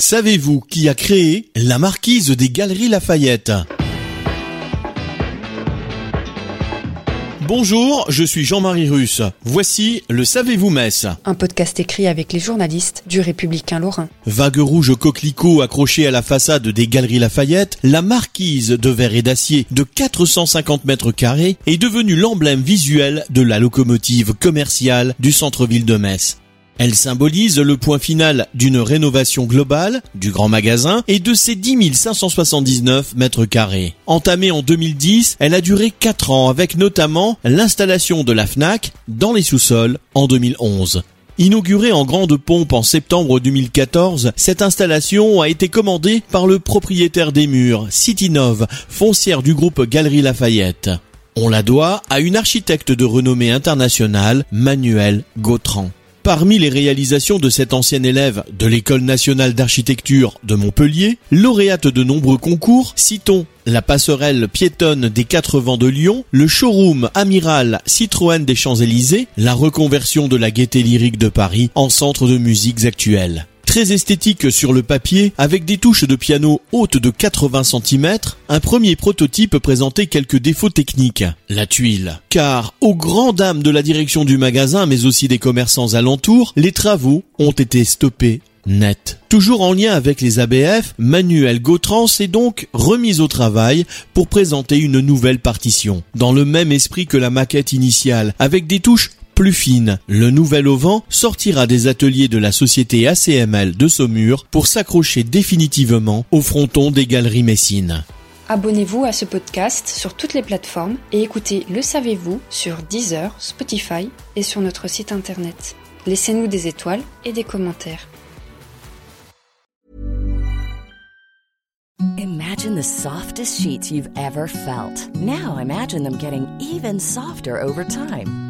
Savez-vous qui a créé la marquise des Galeries Lafayette? Bonjour, je suis Jean-Marie Russe. Voici le Savez-vous Metz Un podcast écrit avec les journalistes du Républicain Lorrain. Vague rouge coquelicot accrochée à la façade des Galeries Lafayette, la marquise de verre et d'acier de 450 mètres carrés est devenue l'emblème visuel de la locomotive commerciale du centre-ville de Metz. Elle symbolise le point final d'une rénovation globale du grand magasin et de ses 10 579 mètres carrés. Entamée en 2010, elle a duré 4 ans avec notamment l'installation de la FNAC dans les sous-sols en 2011. Inaugurée en grande pompe en septembre 2014, cette installation a été commandée par le propriétaire des murs, Citynov, foncière du groupe Galerie Lafayette. On la doit à une architecte de renommée internationale, Manuel Gautran. Parmi les réalisations de cette ancienne élève de l'École nationale d'architecture de Montpellier, lauréate de nombreux concours, citons la passerelle piétonne des quatre vents de Lyon, le showroom amiral Citroën des Champs-Élysées, la reconversion de la gaieté lyrique de Paris en centre de musiques actuelles très esthétique sur le papier, avec des touches de piano hautes de 80 cm, un premier prototype présentait quelques défauts techniques. La tuile. Car, aux grandes dames de la direction du magasin, mais aussi des commerçants alentours, les travaux ont été stoppés net. Toujours en lien avec les ABF, Manuel Gautran s'est donc remis au travail pour présenter une nouvelle partition, dans le même esprit que la maquette initiale, avec des touches plus fine. Le nouvel auvent sortira des ateliers de la société ACML de Saumur pour s'accrocher définitivement au fronton des galeries messines. Abonnez-vous à ce podcast sur toutes les plateformes et écoutez Le Savez-vous sur Deezer, Spotify et sur notre site internet. Laissez-nous des étoiles et des commentaires. Imagine the softest sheets you've ever felt. Now imagine them getting even softer over time.